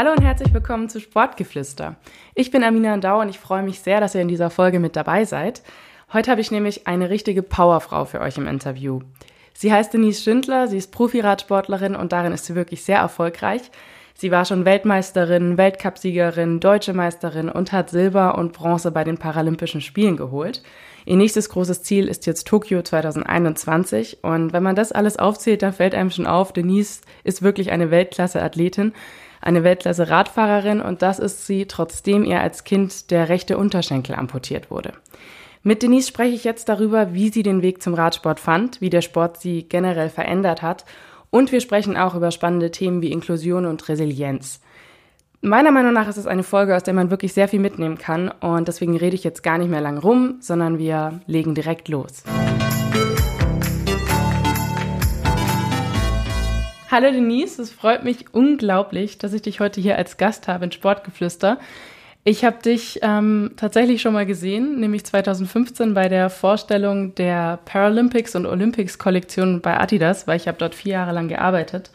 Hallo und herzlich willkommen zu Sportgeflüster. Ich bin Amina Andau und ich freue mich sehr, dass ihr in dieser Folge mit dabei seid. Heute habe ich nämlich eine richtige Powerfrau für euch im Interview. Sie heißt Denise Schindler, sie ist Profiradsportlerin und darin ist sie wirklich sehr erfolgreich. Sie war schon Weltmeisterin, Weltcupsiegerin, deutsche Meisterin und hat Silber und Bronze bei den Paralympischen Spielen geholt. Ihr nächstes großes Ziel ist jetzt Tokio 2021 und wenn man das alles aufzählt, dann fällt einem schon auf, Denise ist wirklich eine Weltklasse-Athletin eine Weltklasse-Radfahrerin und das ist sie, trotzdem ihr als Kind der rechte Unterschenkel amputiert wurde. Mit Denise spreche ich jetzt darüber, wie sie den Weg zum Radsport fand, wie der Sport sie generell verändert hat und wir sprechen auch über spannende Themen wie Inklusion und Resilienz. Meiner Meinung nach ist es eine Folge, aus der man wirklich sehr viel mitnehmen kann und deswegen rede ich jetzt gar nicht mehr lang rum, sondern wir legen direkt los. Hallo Denise, es freut mich unglaublich, dass ich dich heute hier als Gast habe in Sportgeflüster. Ich habe dich ähm, tatsächlich schon mal gesehen, nämlich 2015 bei der Vorstellung der Paralympics und Olympics Kollektion bei Adidas, weil ich habe dort vier Jahre lang gearbeitet.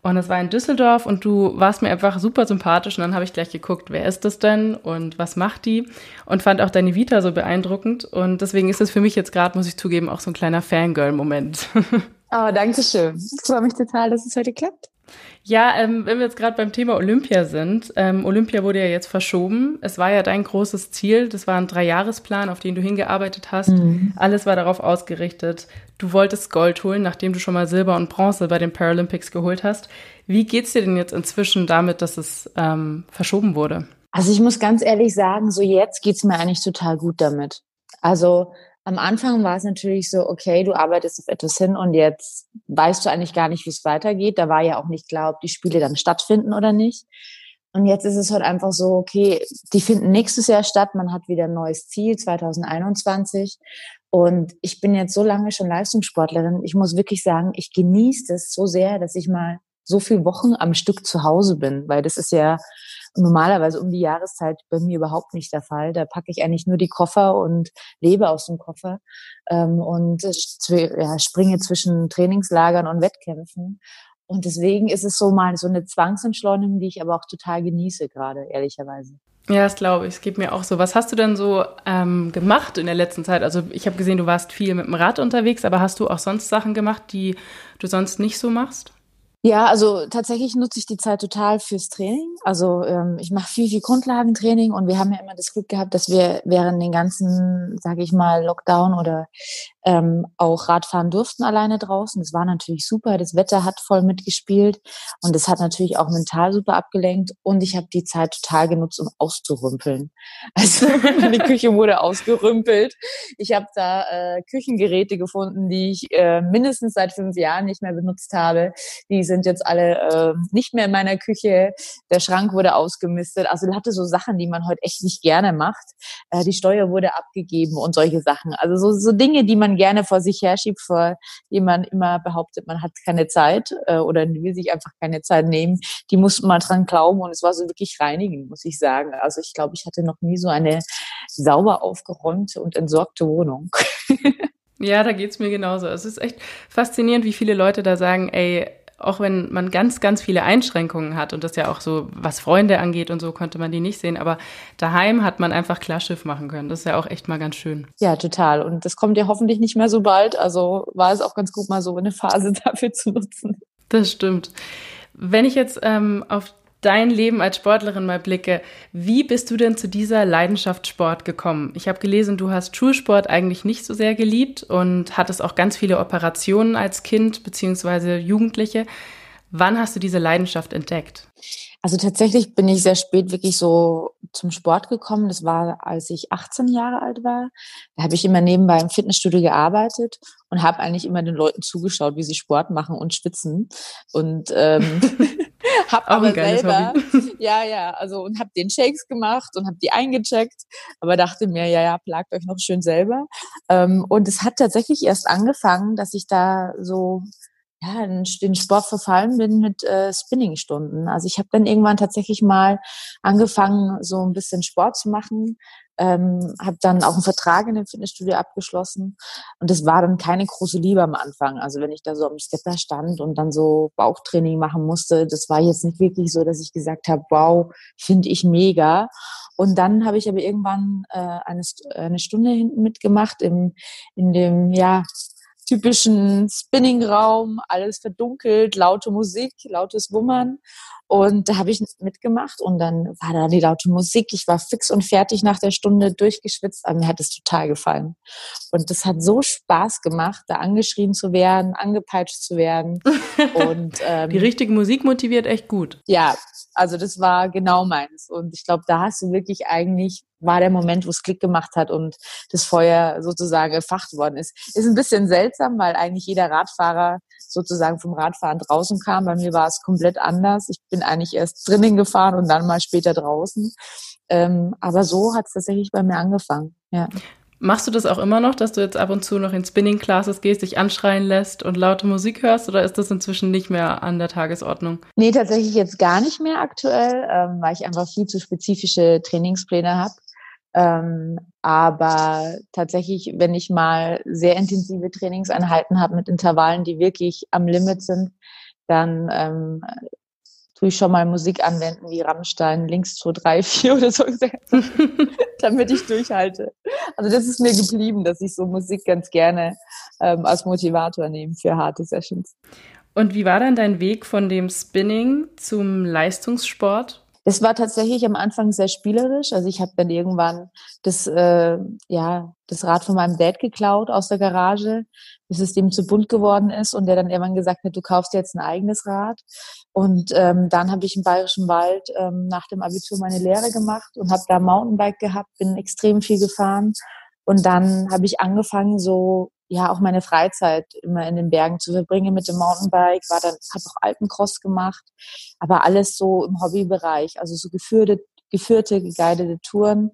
Und es war in Düsseldorf und du warst mir einfach super sympathisch und dann habe ich gleich geguckt, wer ist das denn und was macht die und fand auch deine Vita so beeindruckend und deswegen ist es für mich jetzt gerade, muss ich zugeben, auch so ein kleiner Fangirl-Moment. Oh, danke schön. Ich freue mich total, dass es heute klappt. Ja, ähm, wenn wir jetzt gerade beim Thema Olympia sind, ähm, Olympia wurde ja jetzt verschoben. Es war ja dein großes Ziel. Das war ein Dreijahresplan, auf den du hingearbeitet hast. Mhm. Alles war darauf ausgerichtet. Du wolltest Gold holen, nachdem du schon mal Silber und Bronze bei den Paralympics geholt hast. Wie geht's dir denn jetzt inzwischen damit, dass es ähm, verschoben wurde? Also ich muss ganz ehrlich sagen, so jetzt geht's mir eigentlich total gut damit. Also am Anfang war es natürlich so, okay, du arbeitest auf etwas hin und jetzt weißt du eigentlich gar nicht, wie es weitergeht. Da war ja auch nicht klar, ob die Spiele dann stattfinden oder nicht. Und jetzt ist es halt einfach so, okay, die finden nächstes Jahr statt. Man hat wieder ein neues Ziel, 2021. Und ich bin jetzt so lange schon Leistungssportlerin. Ich muss wirklich sagen, ich genieße es so sehr, dass ich mal so viele Wochen am Stück zu Hause bin, weil das ist ja normalerweise um die Jahreszeit bei mir überhaupt nicht der Fall. Da packe ich eigentlich nur die Koffer und lebe aus dem Koffer ähm, und ja, springe zwischen Trainingslagern und Wettkämpfen. Und deswegen ist es so mal so eine Zwangsentschleunigung, die ich aber auch total genieße gerade, ehrlicherweise. Ja, das glaube ich. Es geht mir auch so. Was hast du denn so ähm, gemacht in der letzten Zeit? Also ich habe gesehen, du warst viel mit dem Rad unterwegs, aber hast du auch sonst Sachen gemacht, die du sonst nicht so machst? Ja, also tatsächlich nutze ich die Zeit total fürs Training. Also ähm, ich mache viel, viel Grundlagentraining und wir haben ja immer das Glück gehabt, dass wir während den ganzen, sage ich mal, Lockdown oder ähm, auch Radfahren durften alleine draußen. Das war natürlich super. Das Wetter hat voll mitgespielt und das hat natürlich auch mental super abgelenkt. Und ich habe die Zeit total genutzt, um auszurümpeln. Also die Küche wurde ausgerümpelt. Ich habe da äh, Küchengeräte gefunden, die ich äh, mindestens seit fünf Jahren nicht mehr benutzt habe. Die sind jetzt alle äh, nicht mehr in meiner Küche. Der Schrank wurde ausgemistet. Also er hatte so Sachen, die man heute echt nicht gerne macht. Äh, die Steuer wurde abgegeben und solche Sachen. Also so, so Dinge, die man gerne vor sich herschiebt, vor dem man immer behauptet, man hat keine Zeit äh, oder will sich einfach keine Zeit nehmen. Die mussten mal dran glauben und es war so wirklich reinigend, muss ich sagen. Also ich glaube, ich hatte noch nie so eine sauber aufgeräumte und entsorgte Wohnung. Ja, da geht's mir genauso. Es ist echt faszinierend, wie viele Leute da sagen, ey, auch wenn man ganz, ganz viele Einschränkungen hat und das ja auch so, was Freunde angeht und so, konnte man die nicht sehen. Aber daheim hat man einfach Klarschiff machen können. Das ist ja auch echt mal ganz schön. Ja, total. Und das kommt ja hoffentlich nicht mehr so bald. Also war es auch ganz gut, mal so eine Phase dafür zu nutzen. Das stimmt. Wenn ich jetzt ähm, auf dein Leben als Sportlerin mal blicke, wie bist du denn zu dieser Leidenschaft Sport gekommen? Ich habe gelesen, du hast Schulsport eigentlich nicht so sehr geliebt und hattest auch ganz viele Operationen als Kind bzw. Jugendliche. Wann hast du diese Leidenschaft entdeckt? Also tatsächlich bin ich sehr spät wirklich so zum Sport gekommen. Das war, als ich 18 Jahre alt war. Da habe ich immer nebenbei im Fitnessstudio gearbeitet und habe eigentlich immer den Leuten zugeschaut, wie sie Sport machen und schwitzen. Und ähm, habe aber selber, Hobby. ja, ja, also und habe den Shakes gemacht und habe die eingecheckt, aber dachte mir, ja, ja, plagt euch noch schön selber. Ähm, und es hat tatsächlich erst angefangen, dass ich da so ja, den Sport verfallen bin mit äh, Spinning-Stunden. Also ich habe dann irgendwann tatsächlich mal angefangen, so ein bisschen Sport zu machen, ähm, habe dann auch einen Vertrag in dem Fitnessstudio abgeschlossen und das war dann keine große Liebe am Anfang. Also wenn ich da so am Stepper stand und dann so Bauchtraining machen musste, das war jetzt nicht wirklich so, dass ich gesagt habe, wow, finde ich mega. Und dann habe ich aber irgendwann äh, eine, eine Stunde hinten mitgemacht im, in dem, ja, typischen Spinning-Raum, alles verdunkelt, laute Musik, lautes Wummern. Und da habe ich mitgemacht und dann war da die laute Musik. Ich war fix und fertig nach der Stunde durchgeschwitzt, aber mir hat es total gefallen. Und das hat so Spaß gemacht, da angeschrien zu werden, angepeitscht zu werden. und ähm, die richtige Musik motiviert echt gut. Ja, also das war genau meins. Und ich glaube, da hast du wirklich eigentlich war der Moment, wo es Klick gemacht hat und das Feuer sozusagen erfacht worden ist. Ist ein bisschen seltsam, weil eigentlich jeder Radfahrer sozusagen vom Radfahren draußen kam. Bei mir war es komplett anders. Ich bin eigentlich erst drinnen gefahren und dann mal später draußen. Ähm, aber so hat es tatsächlich bei mir angefangen. Ja. Machst du das auch immer noch, dass du jetzt ab und zu noch in Spinning Classes gehst, dich anschreien lässt und laute Musik hörst oder ist das inzwischen nicht mehr an der Tagesordnung? Nee, tatsächlich jetzt gar nicht mehr aktuell, ähm, weil ich einfach viel zu spezifische Trainingspläne habe. Ähm, aber tatsächlich, wenn ich mal sehr intensive Trainingseinheiten habe mit Intervallen, die wirklich am Limit sind, dann ähm, tue ich schon mal Musik anwenden wie Rammstein, links 2, 3, 4 oder so, damit ich durchhalte. Also das ist mir geblieben, dass ich so Musik ganz gerne ähm, als Motivator nehme für harte Sessions. Und wie war dann dein Weg von dem Spinning zum Leistungssport? Das war tatsächlich am Anfang sehr spielerisch. Also ich habe dann irgendwann das, äh, ja, das Rad von meinem Dad geklaut aus der Garage, bis es dem zu bunt geworden ist und der dann irgendwann gesagt hat, du kaufst jetzt ein eigenes Rad. Und ähm, dann habe ich im Bayerischen Wald ähm, nach dem Abitur meine Lehre gemacht und habe da Mountainbike gehabt, bin extrem viel gefahren. Und dann habe ich angefangen, so ja auch meine Freizeit immer in den Bergen zu verbringen mit dem Mountainbike, war dann, habe auch Alpencross gemacht, aber alles so im Hobbybereich, also so geführte, geführte, geguidete Touren.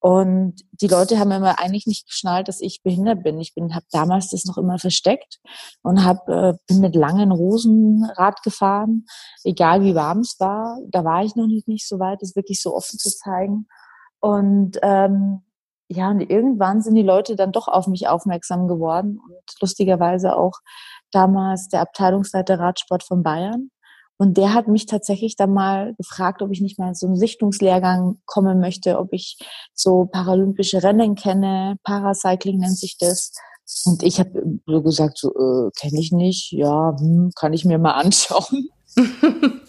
Und die Leute haben immer eigentlich nicht geschnallt, dass ich behindert bin. Ich bin, habe damals das noch immer versteckt und hab, äh, bin mit langen Rosen Rad gefahren, egal wie warm es war. Da war ich noch nicht, nicht so weit, das wirklich so offen zu zeigen. Und ähm, ja, und irgendwann sind die Leute dann doch auf mich aufmerksam geworden und lustigerweise auch damals der Abteilungsleiter Radsport von Bayern. Und der hat mich tatsächlich dann mal gefragt, ob ich nicht mal so einen Sichtungslehrgang kommen möchte, ob ich so paralympische Rennen kenne, Paracycling nennt sich das. Und ich habe so gesagt, so äh, kenne ich nicht, ja, hm, kann ich mir mal anschauen.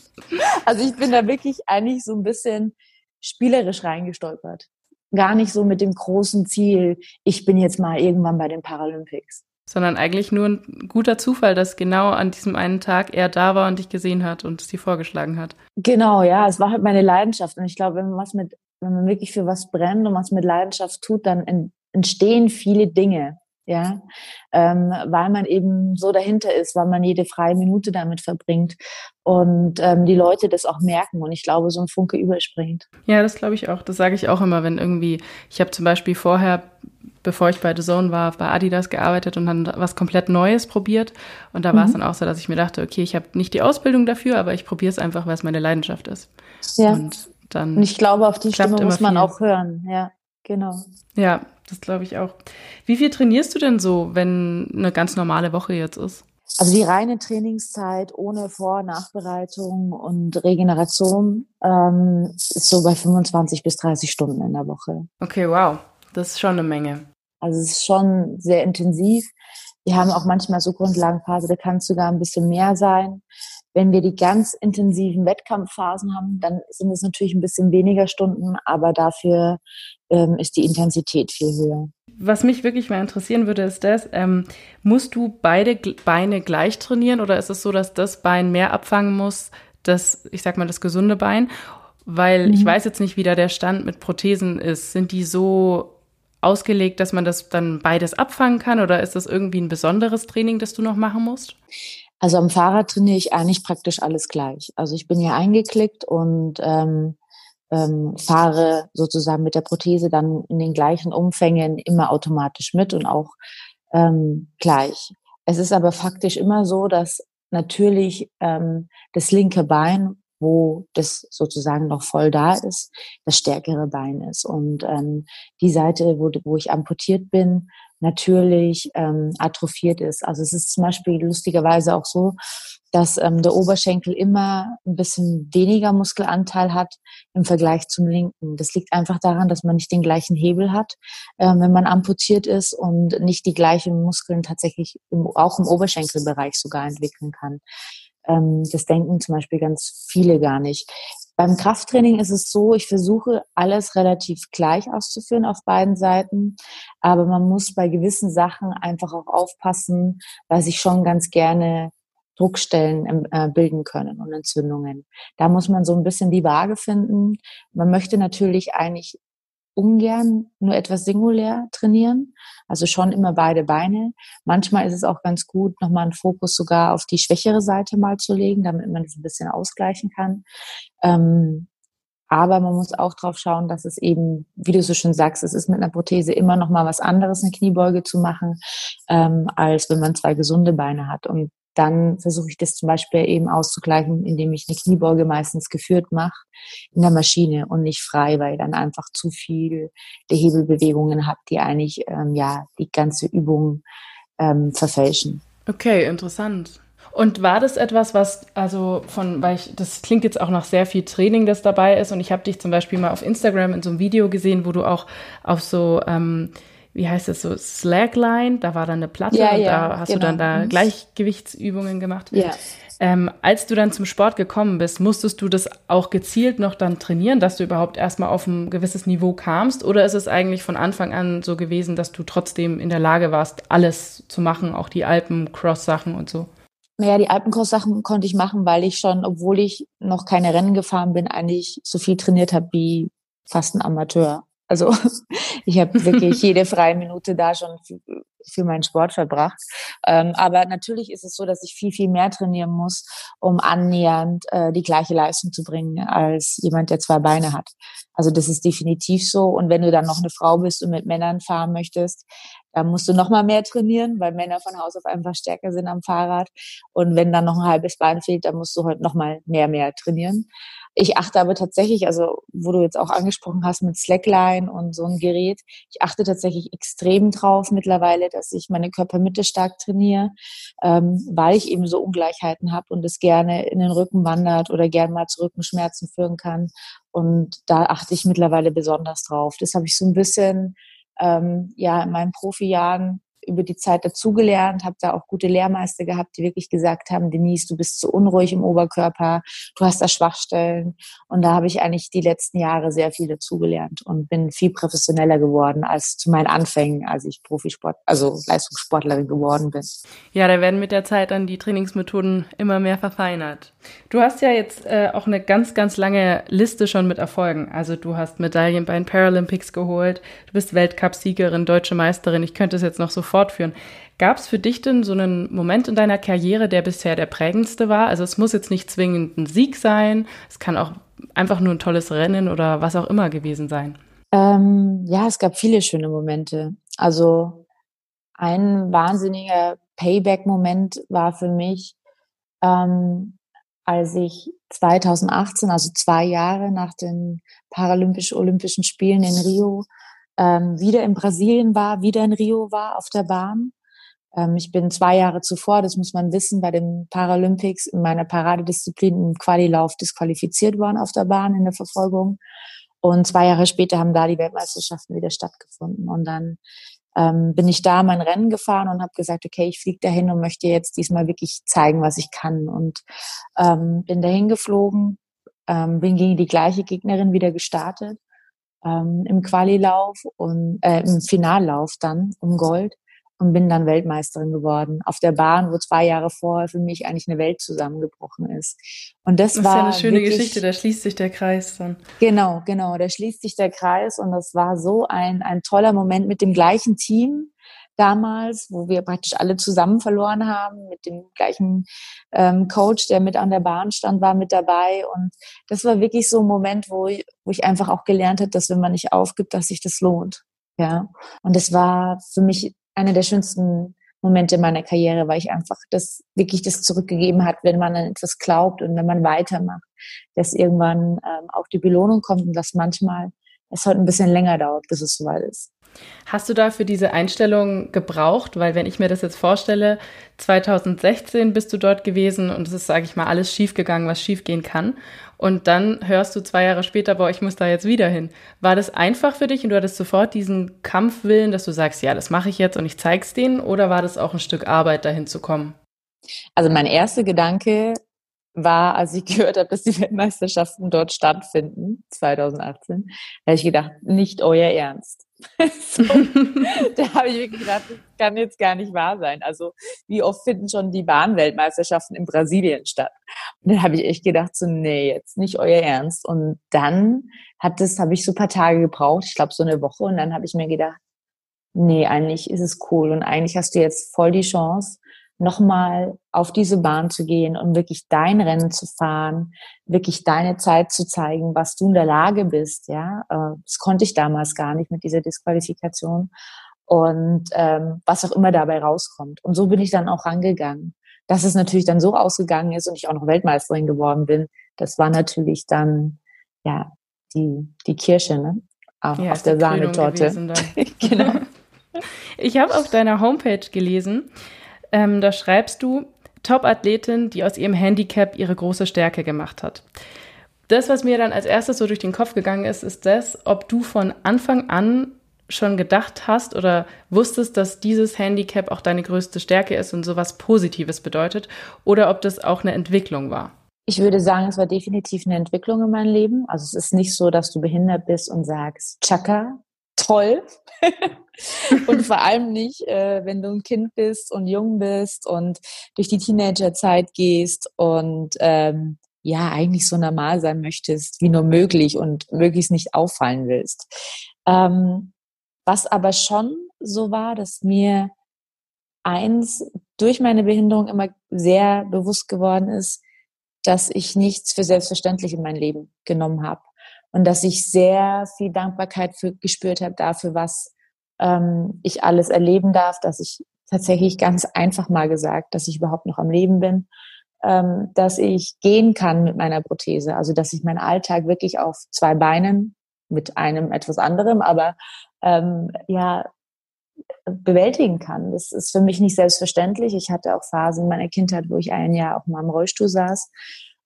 also ich bin da wirklich eigentlich so ein bisschen spielerisch reingestolpert gar nicht so mit dem großen Ziel, ich bin jetzt mal irgendwann bei den Paralympics. Sondern eigentlich nur ein guter Zufall, dass genau an diesem einen Tag er da war und dich gesehen hat und es dir vorgeschlagen hat. Genau, ja, es war halt meine Leidenschaft. Und ich glaube, wenn man was mit, wenn man wirklich für was brennt und was mit Leidenschaft tut, dann entstehen viele Dinge ja, ähm, weil man eben so dahinter ist, weil man jede freie Minute damit verbringt und ähm, die Leute das auch merken und ich glaube, so ein Funke überspringt. Ja, das glaube ich auch. Das sage ich auch immer, wenn irgendwie, ich habe zum Beispiel vorher, bevor ich bei The Zone war, bei Adidas gearbeitet und dann was komplett Neues probiert und da mhm. war es dann auch so, dass ich mir dachte, okay, ich habe nicht die Ausbildung dafür, aber ich probiere es einfach, weil es meine Leidenschaft ist. Ja. Und dann und ich glaube, auf die Stimme muss man viel. auch hören, ja. Genau. Ja, das glaube ich auch. Wie viel trainierst du denn so, wenn eine ganz normale Woche jetzt ist? Also die reine Trainingszeit ohne Vor- und Nachbereitung und Regeneration ähm, ist so bei 25 bis 30 Stunden in der Woche. Okay, wow. Das ist schon eine Menge. Also es ist schon sehr intensiv. Wir haben auch manchmal so Grundlagenphase, da kann es sogar ein bisschen mehr sein. Wenn wir die ganz intensiven Wettkampfphasen haben, dann sind es natürlich ein bisschen weniger Stunden, aber dafür ähm, ist die Intensität viel höher. Was mich wirklich mal interessieren würde, ist das, ähm, musst du beide Beine gleich trainieren oder ist es so, dass das Bein mehr abfangen muss, das, ich sag mal, das gesunde Bein? Weil mhm. ich weiß jetzt nicht, wie da der Stand mit Prothesen ist. Sind die so ausgelegt, dass man das dann beides abfangen kann oder ist das irgendwie ein besonderes Training, das du noch machen musst? Also am Fahrrad trainiere ich eigentlich praktisch alles gleich. Also ich bin hier eingeklickt und ähm, ähm, fahre sozusagen mit der Prothese dann in den gleichen Umfängen immer automatisch mit und auch ähm, gleich. Es ist aber faktisch immer so, dass natürlich ähm, das linke Bein, wo das sozusagen noch voll da ist, das stärkere Bein ist. Und ähm, die Seite, wo, wo ich amputiert bin, natürlich ähm, atrophiert ist. Also es ist zum Beispiel lustigerweise auch so, dass ähm, der Oberschenkel immer ein bisschen weniger Muskelanteil hat im Vergleich zum linken. Das liegt einfach daran, dass man nicht den gleichen Hebel hat, äh, wenn man amputiert ist und nicht die gleichen Muskeln tatsächlich im, auch im Oberschenkelbereich sogar entwickeln kann. Ähm, das denken zum Beispiel ganz viele gar nicht. Beim Krafttraining ist es so, ich versuche alles relativ gleich auszuführen auf beiden Seiten, aber man muss bei gewissen Sachen einfach auch aufpassen, weil sich schon ganz gerne Druckstellen äh, bilden können und Entzündungen. Da muss man so ein bisschen die Waage finden. Man möchte natürlich eigentlich ungern nur etwas singulär trainieren, also schon immer beide Beine. Manchmal ist es auch ganz gut, nochmal einen Fokus sogar auf die schwächere Seite mal zu legen, damit man es ein bisschen ausgleichen kann. Ähm, aber man muss auch drauf schauen, dass es eben, wie du so schon sagst, es ist mit einer Prothese immer noch mal was anderes, eine Kniebeuge zu machen, ähm, als wenn man zwei gesunde Beine hat. Und dann versuche ich das zum Beispiel eben auszugleichen, indem ich eine Kniebeuge meistens geführt mache in der Maschine und nicht frei, weil dann einfach zu viel der Hebelbewegungen habe, die eigentlich ähm, ja die ganze Übung ähm, verfälschen. Okay, interessant. Und war das etwas, was, also von, weil ich, das klingt jetzt auch nach sehr viel Training, das dabei ist. Und ich habe dich zum Beispiel mal auf Instagram in so einem Video gesehen, wo du auch auf so ähm, wie heißt es so, Slackline, da war dann eine Platte ja, und ja, da hast genau. du dann da mhm. Gleichgewichtsübungen gemacht. Ja. Ähm, als du dann zum Sport gekommen bist, musstest du das auch gezielt noch dann trainieren, dass du überhaupt erstmal auf ein gewisses Niveau kamst? Oder ist es eigentlich von Anfang an so gewesen, dass du trotzdem in der Lage warst, alles zu machen, auch die Alpen-Cross-Sachen und so? Naja, die Alpencross-Sachen konnte ich machen, weil ich schon, obwohl ich noch keine Rennen gefahren bin, eigentlich so viel trainiert habe wie fast ein Amateur. Also ich habe wirklich jede freie Minute da schon für, für meinen Sport verbracht. Ähm, aber natürlich ist es so, dass ich viel, viel mehr trainieren muss, um annähernd äh, die gleiche Leistung zu bringen als jemand, der zwei Beine hat. Also das ist definitiv so. Und wenn du dann noch eine Frau bist und mit Männern fahren möchtest, dann musst du noch mal mehr trainieren, weil Männer von Haus auf einfach stärker sind am Fahrrad. Und wenn dann noch ein halbes Bein fehlt, dann musst du heute noch mal mehr, mehr trainieren. Ich achte aber tatsächlich, also wo du jetzt auch angesprochen hast mit Slackline und so ein Gerät, ich achte tatsächlich extrem drauf mittlerweile, dass ich meine Körpermitte stark trainiere, ähm, weil ich eben so Ungleichheiten habe und es gerne in den Rücken wandert oder gerne mal zu Rückenschmerzen führen kann. Und da achte ich mittlerweile besonders drauf. Das habe ich so ein bisschen ähm, ja in meinen Profijahren über die Zeit dazugelernt, habe da auch gute Lehrmeister gehabt, die wirklich gesagt haben, Denise, du bist zu unruhig im Oberkörper, du hast da Schwachstellen. Und da habe ich eigentlich die letzten Jahre sehr viel dazugelernt und bin viel professioneller geworden als zu meinen Anfängen, als ich Profisport, also Leistungssportlerin geworden bin. Ja, da werden mit der Zeit dann die Trainingsmethoden immer mehr verfeinert. Du hast ja jetzt äh, auch eine ganz, ganz lange Liste schon mit Erfolgen. Also du hast Medaillen bei den Paralympics geholt, du bist Weltcupsiegerin, deutsche Meisterin. Ich könnte es jetzt noch sofort fortführen. Gab es für dich denn so einen Moment in deiner Karriere, der bisher der prägendste war? Also es muss jetzt nicht zwingend ein Sieg sein, es kann auch einfach nur ein tolles Rennen oder was auch immer gewesen sein. Ähm, ja, es gab viele schöne Momente. Also ein wahnsinniger Payback-Moment war für mich, ähm, als ich 2018, also zwei Jahre nach den Paralympisch-Olympischen Spielen in Rio, ähm, wieder in Brasilien war, wieder in Rio war auf der Bahn. Ähm, ich bin zwei Jahre zuvor, das muss man wissen, bei den Paralympics in meiner Paradedisziplin im Qualilauf disqualifiziert worden auf der Bahn in der Verfolgung. Und zwei Jahre später haben da die Weltmeisterschaften wieder stattgefunden. Und dann ähm, bin ich da mein Rennen gefahren und habe gesagt, okay, ich fliege dahin und möchte jetzt diesmal wirklich zeigen, was ich kann. Und ähm, bin dahin geflogen, ähm, bin gegen die gleiche Gegnerin wieder gestartet ähm, im Qualilauf und äh, im Finallauf dann um Gold und bin dann Weltmeisterin geworden auf der Bahn, wo zwei Jahre vorher für mich eigentlich eine Welt zusammengebrochen ist. Und das, das war ist ja eine schöne wirklich, Geschichte. Da schließt sich der Kreis dann. Genau, genau. Da schließt sich der Kreis und das war so ein ein toller Moment mit dem gleichen Team damals, wo wir praktisch alle zusammen verloren haben, mit dem gleichen ähm, Coach, der mit an der Bahn stand, war mit dabei. Und das war wirklich so ein Moment, wo ich, wo ich einfach auch gelernt habe, dass wenn man nicht aufgibt, dass sich das lohnt. Ja. Und das war für mich eine der schönsten Momente meiner Karriere, weil ich einfach das wirklich das zurückgegeben hat, wenn man an etwas glaubt und wenn man weitermacht, dass irgendwann ähm, auch die Belohnung kommt und dass manchmal es halt ein bisschen länger dauert, bis es soweit ist. Hast du dafür diese Einstellung gebraucht? Weil wenn ich mir das jetzt vorstelle, 2016 bist du dort gewesen und es ist, sage ich mal, alles schiefgegangen, was schiefgehen kann. Und dann hörst du zwei Jahre später, boah, ich muss da jetzt wieder hin. War das einfach für dich und du hattest sofort diesen Kampfwillen, dass du sagst, ja, das mache ich jetzt und ich zeig's denen? Oder war das auch ein Stück Arbeit, dahin zu kommen? Also mein erster Gedanke war, als ich gehört habe, dass die Weltmeisterschaften dort stattfinden, 2018, da habe ich gedacht, nicht euer Ernst. so, da habe ich wirklich gedacht, das kann jetzt gar nicht wahr sein. Also wie oft finden schon die Bahnweltmeisterschaften in Brasilien statt? Und dann habe ich echt gedacht, so nee, jetzt nicht euer Ernst. Und dann hat das, habe ich so ein paar Tage gebraucht, ich glaube so eine Woche. Und dann habe ich mir gedacht, nee, eigentlich ist es cool und eigentlich hast du jetzt voll die Chance, nochmal auf diese Bahn zu gehen und wirklich dein Rennen zu fahren, wirklich deine Zeit zu zeigen, was du in der Lage bist, ja. Äh, das konnte ich damals gar nicht mit dieser Disqualifikation und ähm, was auch immer dabei rauskommt. Und so bin ich dann auch rangegangen. Dass es natürlich dann so ausgegangen ist und ich auch noch Weltmeisterin geworden bin, das war natürlich dann ja die die Kirsche, ne? Auch ja, auf der Sahnetorte. genau. Ich habe auf deiner Homepage gelesen, ähm, da schreibst du, Top-Athletin, die aus ihrem Handicap ihre große Stärke gemacht hat. Das, was mir dann als erstes so durch den Kopf gegangen ist, ist das, ob du von Anfang an schon gedacht hast oder wusstest, dass dieses Handicap auch deine größte Stärke ist und sowas Positives bedeutet, oder ob das auch eine Entwicklung war. Ich würde sagen, es war definitiv eine Entwicklung in meinem Leben. Also es ist nicht so, dass du behindert bist und sagst, Chaka, toll. und vor allem nicht, äh, wenn du ein Kind bist und jung bist und durch die Teenagerzeit gehst und ähm, ja, eigentlich so normal sein möchtest, wie nur möglich und möglichst nicht auffallen willst. Ähm, was aber schon so war, dass mir eins durch meine Behinderung immer sehr bewusst geworden ist, dass ich nichts für selbstverständlich in mein Leben genommen habe und dass ich sehr viel Dankbarkeit für, gespürt habe dafür, was ähm, ich alles erleben darf, dass ich tatsächlich ganz einfach mal gesagt, dass ich überhaupt noch am Leben bin, ähm, dass ich gehen kann mit meiner Prothese, also dass ich meinen Alltag wirklich auf zwei Beinen mit einem etwas anderem, aber ähm, ja bewältigen kann. Das ist für mich nicht selbstverständlich. Ich hatte auch Phasen in meiner Kindheit, wo ich ein Jahr auf meinem Rollstuhl saß.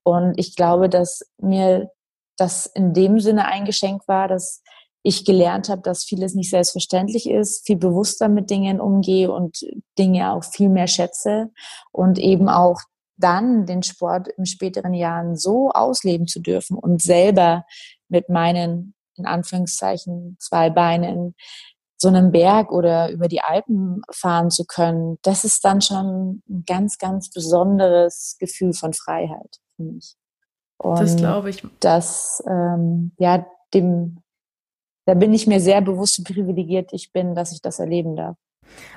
Und ich glaube, dass mir das in dem Sinne eingeschenkt war, dass ich gelernt habe, dass vieles nicht selbstverständlich ist, viel bewusster mit Dingen umgehe und Dinge auch viel mehr schätze und eben auch dann den Sport im späteren Jahren so ausleben zu dürfen und selber mit meinen, in Anführungszeichen, zwei Beinen so einen Berg oder über die Alpen fahren zu können, das ist dann schon ein ganz, ganz besonderes Gefühl von Freiheit für mich. Und das glaube ich. Das, ähm, ja, dem, da bin ich mir sehr bewusst, wie privilegiert ich bin, dass ich das erleben darf.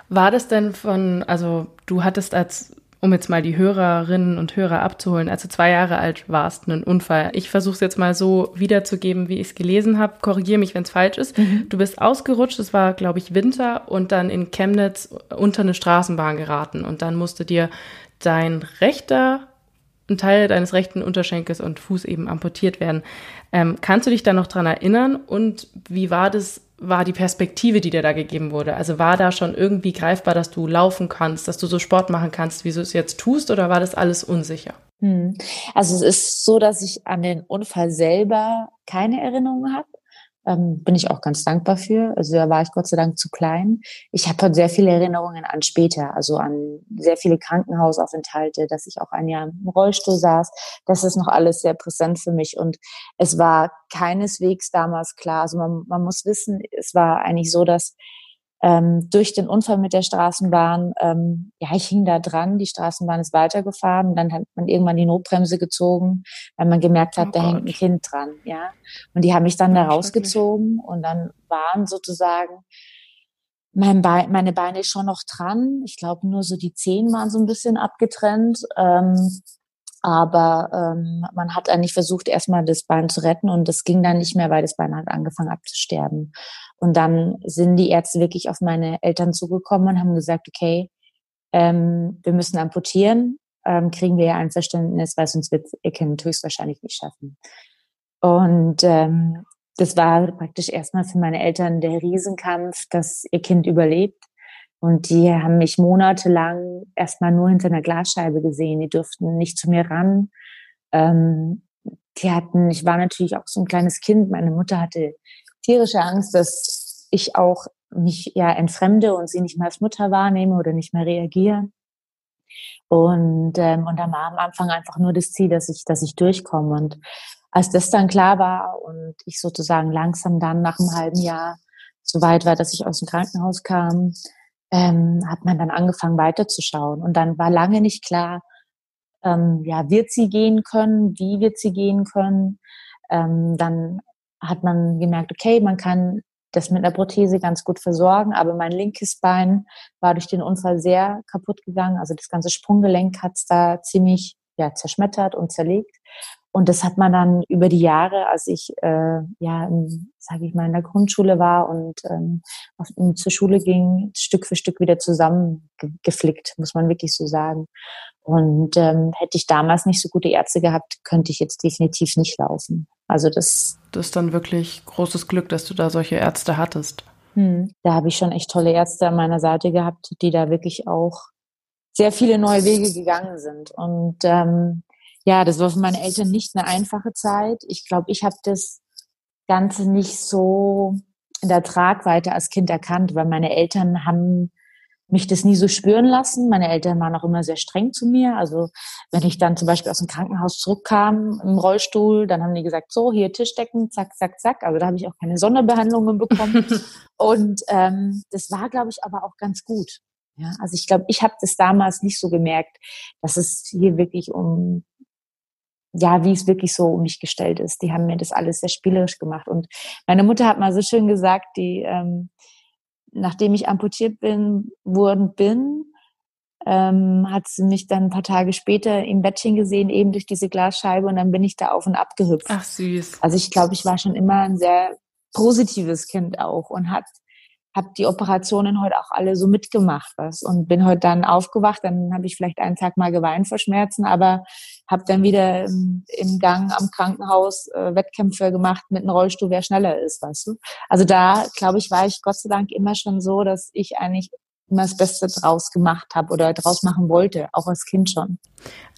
War das denn von, also du hattest als, um jetzt mal die Hörerinnen und Hörer abzuholen, als du zwei Jahre alt warst, einen Unfall. Ich versuche es jetzt mal so wiederzugeben, wie ich es gelesen habe. Korrigiere mich, wenn es falsch ist. Mhm. Du bist ausgerutscht, es war, glaube ich, Winter und dann in Chemnitz unter eine Straßenbahn geraten und dann musste dir dein rechter ein Teil deines rechten Unterschenkels und Fuß eben amputiert werden. Ähm, kannst du dich da noch dran erinnern? Und wie war das, war die Perspektive, die dir da gegeben wurde? Also war da schon irgendwie greifbar, dass du laufen kannst, dass du so Sport machen kannst, wie du es jetzt tust, oder war das alles unsicher? Hm. Also es ist so, dass ich an den Unfall selber keine Erinnerungen habe. Ähm, bin ich auch ganz dankbar für. Also da war ich Gott sei Dank zu klein. Ich habe halt sehr viele Erinnerungen an später, also an sehr viele Krankenhausaufenthalte, dass ich auch ein Jahr im Rollstuhl saß. Das ist noch alles sehr präsent für mich. Und es war keineswegs damals klar. Also man, man muss wissen, es war eigentlich so, dass ähm, durch den Unfall mit der Straßenbahn, ähm, ja, ich hing da dran, die Straßenbahn ist weitergefahren, dann hat man irgendwann die Notbremse gezogen, weil man gemerkt hat, oh da Gott. hängt ein Kind dran, ja. Und die haben mich dann da rausgezogen und dann waren sozusagen mein Be meine Beine schon noch dran. Ich glaube, nur so die Zehen waren so ein bisschen abgetrennt. Ähm, aber ähm, man hat eigentlich versucht, erstmal das Bein zu retten und das ging dann nicht mehr, weil das Bein hat angefangen abzusterben. Und dann sind die Ärzte wirklich auf meine Eltern zugekommen und haben gesagt, okay, ähm, wir müssen amputieren, ähm, kriegen wir ja ein Verständnis, weil sonst wird ihr Kind höchstwahrscheinlich nicht schaffen. Und ähm, das war praktisch erstmal für meine Eltern der Riesenkampf, dass ihr Kind überlebt. Und die haben mich monatelang erstmal nur hinter einer Glasscheibe gesehen. Die durften nicht zu mir ran. Ähm, die hatten, ich war natürlich auch so ein kleines Kind. Meine Mutter hatte tierische Angst, dass ich auch mich ja entfremde und sie nicht mehr als Mutter wahrnehme oder nicht mehr reagiere. Und, ähm, und da war am Anfang einfach nur das Ziel, dass ich, dass ich durchkomme. Und als das dann klar war und ich sozusagen langsam dann nach einem halben Jahr so weit war, dass ich aus dem Krankenhaus kam, ähm, hat man dann angefangen weiterzuschauen. Und dann war lange nicht klar, ähm, ja, wird sie gehen können, wie wird sie gehen können. Ähm, dann hat man gemerkt, okay, man kann das mit einer Prothese ganz gut versorgen, aber mein linkes Bein war durch den Unfall sehr kaputt gegangen. Also das ganze Sprunggelenk hat es da ziemlich ja, zerschmettert und zerlegt. Und das hat man dann über die Jahre, als ich äh, ja, sage ich mal, in der Grundschule war und ähm, auf, zur Schule ging, Stück für Stück wieder zusammengeflickt, muss man wirklich so sagen. Und ähm, hätte ich damals nicht so gute Ärzte gehabt, könnte ich jetzt definitiv nicht laufen. Also das. Das ist dann wirklich großes Glück, dass du da solche Ärzte hattest. Hm, da habe ich schon echt tolle Ärzte an meiner Seite gehabt, die da wirklich auch sehr viele neue Wege gegangen sind. Und ähm, ja, das war für meine Eltern nicht eine einfache Zeit. Ich glaube, ich habe das Ganze nicht so in der Tragweite als Kind erkannt, weil meine Eltern haben mich das nie so spüren lassen. Meine Eltern waren auch immer sehr streng zu mir. Also wenn ich dann zum Beispiel aus dem Krankenhaus zurückkam im Rollstuhl, dann haben die gesagt, so hier Tischdecken, zack, zack, zack. Also da habe ich auch keine Sonderbehandlungen bekommen. Und ähm, das war, glaube ich, aber auch ganz gut. Ja, also ich glaube, ich habe das damals nicht so gemerkt, dass es hier wirklich um ja, wie es wirklich so um mich gestellt ist. Die haben mir das alles sehr spielerisch gemacht. Und meine Mutter hat mal so schön gesagt, die, ähm, nachdem ich amputiert bin, worden bin, ähm, hat sie mich dann ein paar Tage später im Bettchen gesehen, eben durch diese Glasscheibe, und dann bin ich da auf und ab gehüpft. Ach süß. Also ich glaube, ich war schon immer ein sehr positives Kind auch und hat habe die Operationen heute auch alle so mitgemacht was und bin heute dann aufgewacht, dann habe ich vielleicht einen Tag mal geweint vor Schmerzen, aber habe dann wieder im, im, Gang am Krankenhaus äh, Wettkämpfe gemacht mit einem Rollstuhl, wer schneller ist, weißt du. Also da, glaube ich, war ich Gott sei Dank immer schon so, dass ich eigentlich immer das Beste draus gemacht habe oder draus machen wollte, auch als Kind schon.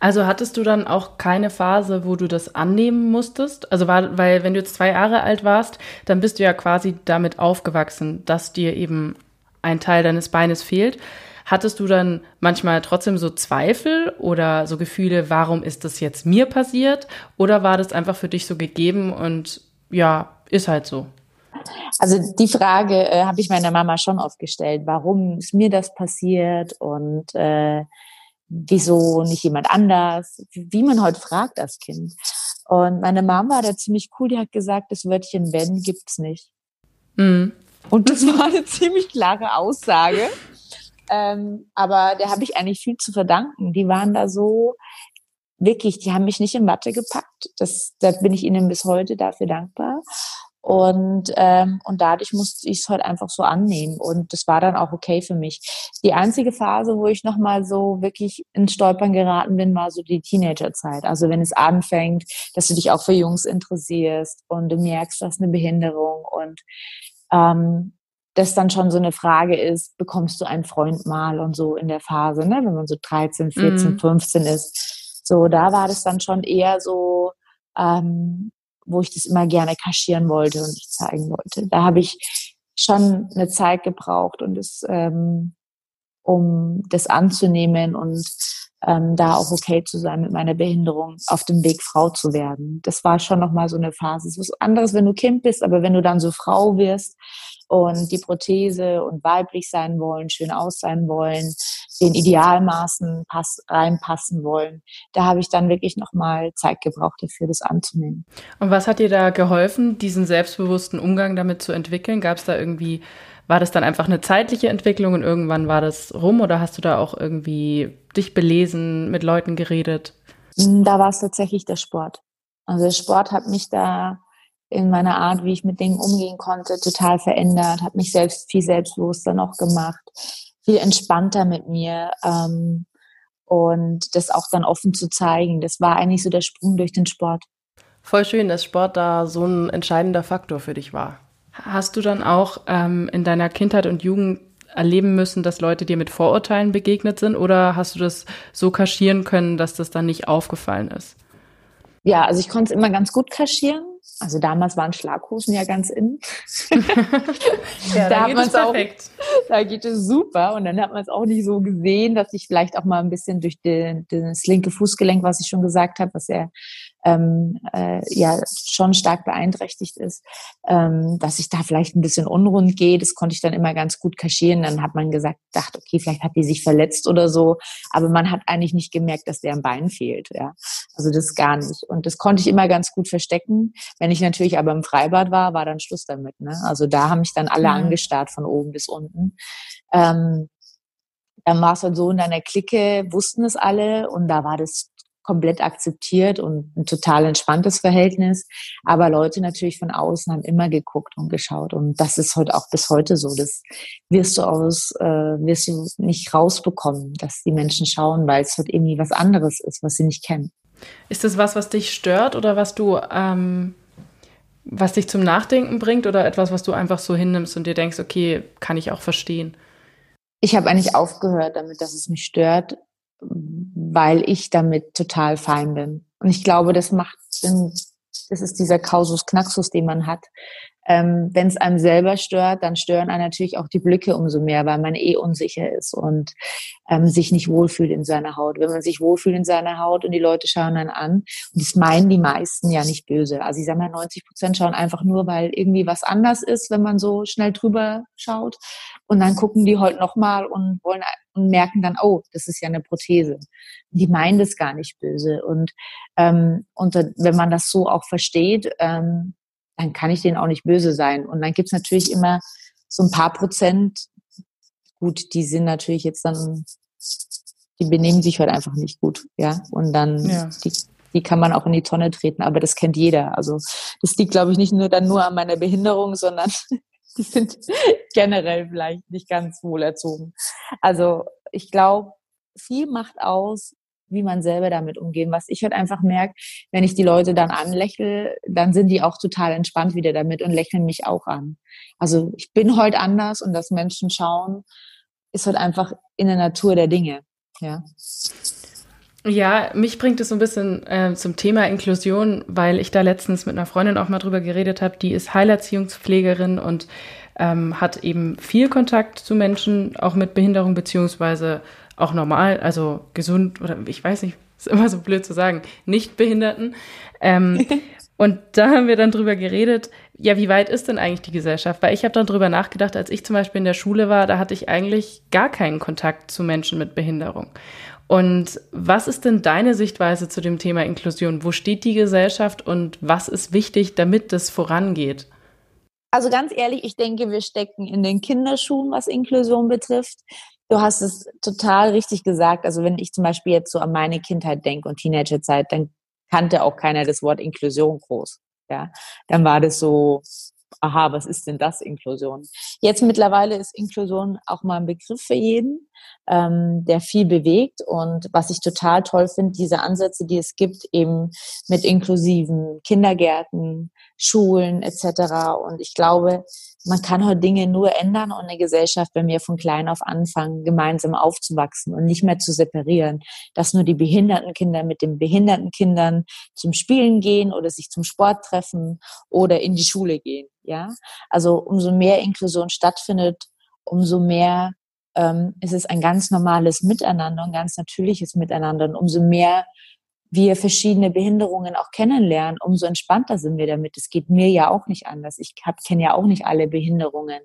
Also hattest du dann auch keine Phase, wo du das annehmen musstest? Also war, weil wenn du jetzt zwei Jahre alt warst, dann bist du ja quasi damit aufgewachsen, dass dir eben ein Teil deines Beines fehlt. Hattest du dann manchmal trotzdem so Zweifel oder so Gefühle, warum ist das jetzt mir passiert? Oder war das einfach für dich so gegeben und ja, ist halt so? Also die Frage äh, habe ich meiner Mama schon oft gestellt, warum ist mir das passiert und äh, wieso nicht jemand anders, wie man heute fragt als Kind. Und meine Mama war da ziemlich cool, die hat gesagt, das Wörtchen wenn gibt's nicht. Mhm. Und das war eine ziemlich klare Aussage. Ähm, aber der habe ich eigentlich viel zu verdanken. Die waren da so, wirklich, die haben mich nicht in Watte gepackt. Das, da bin ich ihnen bis heute dafür dankbar. Und, ähm, und dadurch musste ich es halt einfach so annehmen. Und das war dann auch okay für mich. Die einzige Phase, wo ich nochmal so wirklich ins Stolpern geraten bin, war so die Teenagerzeit. Also wenn es anfängt, dass du dich auch für Jungs interessierst und du merkst, du hast eine Behinderung und ähm, das dann schon so eine Frage ist, bekommst du einen Freund mal und so in der Phase, ne? wenn man so 13, 14, mhm. 15 ist. So, da war das dann schon eher so, ähm, wo ich das immer gerne kaschieren wollte und ich zeigen wollte. Da habe ich schon eine Zeit gebraucht und es, ähm, um das anzunehmen und ähm, da auch okay zu sein mit meiner Behinderung, auf dem Weg Frau zu werden. Das war schon nochmal so eine Phase. Es ist was anderes, wenn du Kind bist, aber wenn du dann so Frau wirst und die Prothese und weiblich sein wollen, schön aus sein wollen, den Idealmaßen pass, reinpassen wollen. Da habe ich dann wirklich nochmal Zeit gebraucht dafür, das anzunehmen. Und was hat dir da geholfen, diesen selbstbewussten Umgang damit zu entwickeln? Gab es da irgendwie, war das dann einfach eine zeitliche Entwicklung und irgendwann war das rum oder hast du da auch irgendwie dich belesen, mit Leuten geredet? Da war es tatsächlich der Sport. Also der Sport hat mich da in meiner Art, wie ich mit Dingen umgehen konnte, total verändert, hat mich selbst viel selbstbewusster noch gemacht viel entspannter mit mir ähm, und das auch dann offen zu zeigen. Das war eigentlich so der Sprung durch den Sport. Voll schön, dass Sport da so ein entscheidender Faktor für dich war. Hast du dann auch ähm, in deiner Kindheit und Jugend erleben müssen, dass Leute dir mit Vorurteilen begegnet sind oder hast du das so kaschieren können, dass das dann nicht aufgefallen ist? Ja, also ich konnte es immer ganz gut kaschieren. Also damals waren Schlaghosen ja ganz in. ja, da, geht es perfekt. Auch, da geht es super. Und dann hat man es auch nicht so gesehen, dass ich vielleicht auch mal ein bisschen durch den, das linke Fußgelenk, was ich schon gesagt habe, was ja ähm, äh, ja schon stark beeinträchtigt ist, ähm, dass ich da vielleicht ein bisschen unrund gehe. Das konnte ich dann immer ganz gut kaschieren. Dann hat man gesagt, dachte, okay, vielleicht hat die sich verletzt oder so. Aber man hat eigentlich nicht gemerkt, dass der am Bein fehlt. Ja, also das gar nicht. Und das konnte ich immer ganz gut verstecken. Wenn ich natürlich aber im Freibad war, war dann Schluss damit. Ne? Also da haben mich dann alle mhm. angestarrt von oben bis unten. Ähm, dann war es halt so in deiner Clique, wussten es alle und da war das komplett akzeptiert und ein total entspanntes Verhältnis. Aber Leute natürlich von außen haben immer geguckt und geschaut. Und das ist heute auch bis heute so. Das wirst du aus, äh, wirst du nicht rausbekommen, dass die Menschen schauen, weil es halt irgendwie was anderes ist, was sie nicht kennen. Ist das was, was dich stört oder was du, ähm, was dich zum Nachdenken bringt oder etwas, was du einfach so hinnimmst und dir denkst, okay, kann ich auch verstehen? Ich habe eigentlich aufgehört damit, dass es mich stört, weil ich damit total fein bin. Und ich glaube, das macht, das ist dieser Kausus Knaxus, den man hat. Ähm, Wenn es einem selber stört, dann stören einen natürlich auch die Blicke umso mehr, weil man eh unsicher ist und ähm, sich nicht wohlfühlt in seiner Haut. Wenn man sich wohlfühlt in seiner Haut und die Leute schauen dann an, und das meinen die meisten ja nicht böse. Also ich sage mal, 90 Prozent schauen einfach nur, weil irgendwie was anders ist, wenn man so schnell drüber schaut. Und dann gucken die heute nochmal und wollen und merken dann, oh, das ist ja eine Prothese. Die meinen das gar nicht böse. Und, ähm, und wenn man das so auch versteht, ähm, dann kann ich denen auch nicht böse sein. Und dann gibt's natürlich immer so ein paar Prozent, gut, die sind natürlich jetzt dann, die benehmen sich halt einfach nicht gut, ja. Und dann ja. die, die kann man auch in die Tonne treten, aber das kennt jeder. Also das liegt, glaube ich, nicht nur dann nur an meiner Behinderung, sondern die sind generell vielleicht nicht ganz wohl erzogen. Also ich glaube, viel macht aus, wie man selber damit umgehen. Was ich halt einfach merke, wenn ich die Leute dann anlächle, dann sind die auch total entspannt wieder damit und lächeln mich auch an. Also ich bin heute anders und dass Menschen schauen, ist halt einfach in der Natur der Dinge. Ja. Ja, mich bringt es so ein bisschen äh, zum Thema Inklusion, weil ich da letztens mit einer Freundin auch mal drüber geredet habe. Die ist Heilerziehungspflegerin und ähm, hat eben viel Kontakt zu Menschen, auch mit Behinderung, beziehungsweise auch normal, also gesund oder ich weiß nicht, ist immer so blöd zu sagen, nicht Behinderten. Ähm, und da haben wir dann drüber geredet, ja, wie weit ist denn eigentlich die Gesellschaft? Weil ich habe dann drüber nachgedacht, als ich zum Beispiel in der Schule war, da hatte ich eigentlich gar keinen Kontakt zu Menschen mit Behinderung. Und was ist denn deine Sichtweise zu dem Thema Inklusion? Wo steht die Gesellschaft und was ist wichtig, damit das vorangeht? Also ganz ehrlich, ich denke, wir stecken in den Kinderschuhen, was Inklusion betrifft. Du hast es total richtig gesagt. Also wenn ich zum Beispiel jetzt so an meine Kindheit denke und Teenagerzeit, dann kannte auch keiner das Wort Inklusion groß. Ja, dann war das so, aha, was ist denn das Inklusion? Jetzt mittlerweile ist Inklusion auch mal ein Begriff für jeden, ähm, der viel bewegt. Und was ich total toll finde, diese Ansätze, die es gibt, eben mit inklusiven Kindergärten, Schulen etc. Und ich glaube, man kann heute Dinge nur ändern und eine Gesellschaft, wenn wir von klein auf anfangen, gemeinsam aufzuwachsen und nicht mehr zu separieren, dass nur die behinderten Kinder mit den behinderten Kindern zum Spielen gehen oder sich zum Sport treffen oder in die Schule gehen. Ja, also umso mehr Inklusion stattfindet, umso mehr ähm, ist es ein ganz normales Miteinander, ein ganz natürliches Miteinander und umso mehr wir verschiedene Behinderungen auch kennenlernen, umso entspannter sind wir damit. Es geht mir ja auch nicht anders. Ich kenne ja auch nicht alle Behinderungen.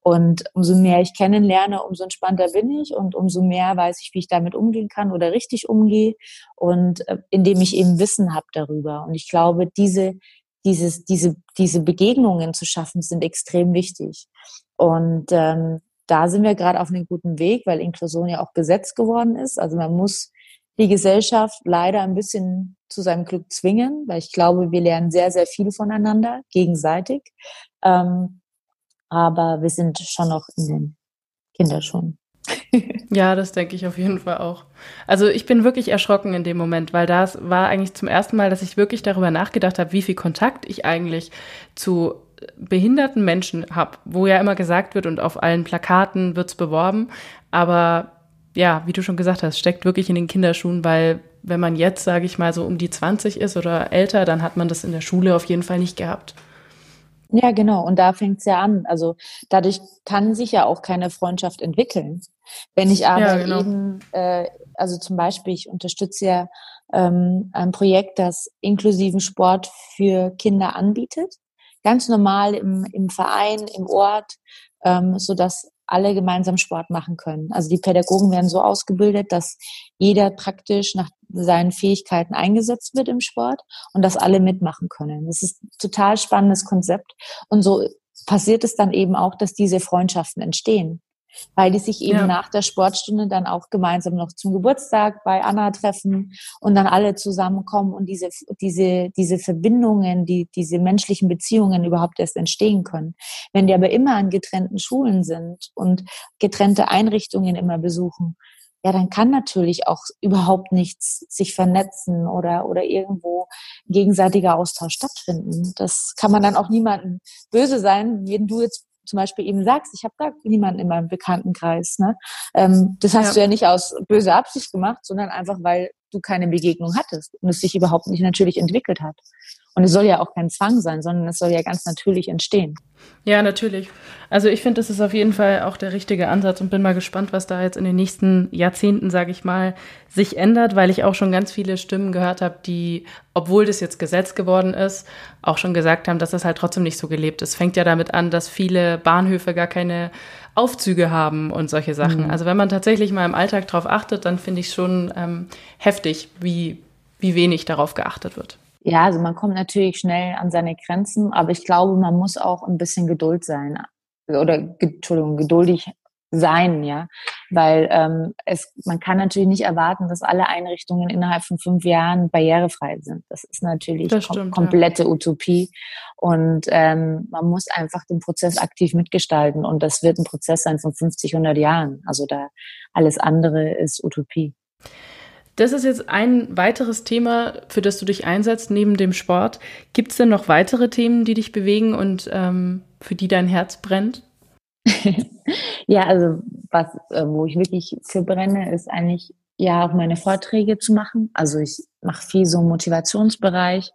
Und umso mehr ich kennenlerne, umso entspannter bin ich und umso mehr weiß ich, wie ich damit umgehen kann oder richtig umgehe und äh, indem ich eben Wissen habe darüber. Und ich glaube, diese, dieses, diese, diese Begegnungen zu schaffen, sind extrem wichtig. Und ähm, da sind wir gerade auf einem guten Weg, weil Inklusion ja auch Gesetz geworden ist. Also man muss die Gesellschaft leider ein bisschen zu seinem Glück zwingen, weil ich glaube, wir lernen sehr, sehr viel voneinander, gegenseitig. Ähm, aber wir sind schon noch in den Kinderschuhen. ja, das denke ich auf jeden Fall auch. Also ich bin wirklich erschrocken in dem Moment, weil das war eigentlich zum ersten Mal, dass ich wirklich darüber nachgedacht habe, wie viel Kontakt ich eigentlich zu behinderten Menschen habe, wo ja immer gesagt wird und auf allen Plakaten wird es beworben. Aber ja, wie du schon gesagt hast, steckt wirklich in den Kinderschuhen, weil wenn man jetzt, sage ich mal, so um die 20 ist oder älter, dann hat man das in der Schule auf jeden Fall nicht gehabt. Ja, genau. Und da fängt es ja an. Also dadurch kann sich ja auch keine Freundschaft entwickeln. Wenn ich aber ja, genau. eben, äh, also zum Beispiel, ich unterstütze ja ähm, ein Projekt, das inklusiven Sport für Kinder anbietet. Ganz normal im, im Verein, im Ort, ähm, so dass alle gemeinsam Sport machen können. Also die Pädagogen werden so ausgebildet, dass jeder praktisch nach seinen Fähigkeiten eingesetzt wird im Sport und dass alle mitmachen können. Das ist ein total spannendes Konzept. Und so passiert es dann eben auch, dass diese Freundschaften entstehen weil die sich eben ja. nach der Sportstunde dann auch gemeinsam noch zum Geburtstag bei Anna treffen und dann alle zusammenkommen und diese, diese, diese Verbindungen, die, diese menschlichen Beziehungen überhaupt erst entstehen können. Wenn die aber immer an getrennten Schulen sind und getrennte Einrichtungen immer besuchen, ja, dann kann natürlich auch überhaupt nichts sich vernetzen oder, oder irgendwo gegenseitiger Austausch stattfinden. Das kann man dann auch niemandem böse sein, wenn du jetzt zum Beispiel eben sagst, ich habe da niemanden in meinem Bekanntenkreis. Ne? Ähm, das hast ja. du ja nicht aus böser Absicht gemacht, sondern einfach, weil du keine Begegnung hattest und es sich überhaupt nicht natürlich entwickelt hat. Und es soll ja auch kein Zwang sein, sondern es soll ja ganz natürlich entstehen. Ja, natürlich. Also ich finde, das ist auf jeden Fall auch der richtige Ansatz und bin mal gespannt, was da jetzt in den nächsten Jahrzehnten, sage ich mal, sich ändert, weil ich auch schon ganz viele Stimmen gehört habe, die, obwohl das jetzt Gesetz geworden ist, auch schon gesagt haben, dass das halt trotzdem nicht so gelebt ist. Fängt ja damit an, dass viele Bahnhöfe gar keine Aufzüge haben und solche Sachen. Mhm. Also wenn man tatsächlich mal im Alltag darauf achtet, dann finde ich schon ähm, heftig, wie, wie wenig darauf geachtet wird. Ja, also man kommt natürlich schnell an seine Grenzen, aber ich glaube, man muss auch ein bisschen Geduld sein oder Entschuldigung, geduldig sein, ja, weil ähm, es man kann natürlich nicht erwarten, dass alle Einrichtungen innerhalb von fünf Jahren barrierefrei sind. Das ist natürlich das stimmt, kom komplette ja. Utopie und ähm, man muss einfach den Prozess aktiv mitgestalten und das wird ein Prozess sein von 50, 100 Jahren. Also da alles andere ist Utopie. Das ist jetzt ein weiteres Thema, für das du dich einsetzt neben dem Sport. Gibt es denn noch weitere Themen, die dich bewegen und ähm, für die dein Herz brennt? ja, also was, äh, wo ich wirklich für brenne, ist eigentlich ja auch meine Vorträge zu machen. Also ich mache viel so im Motivationsbereich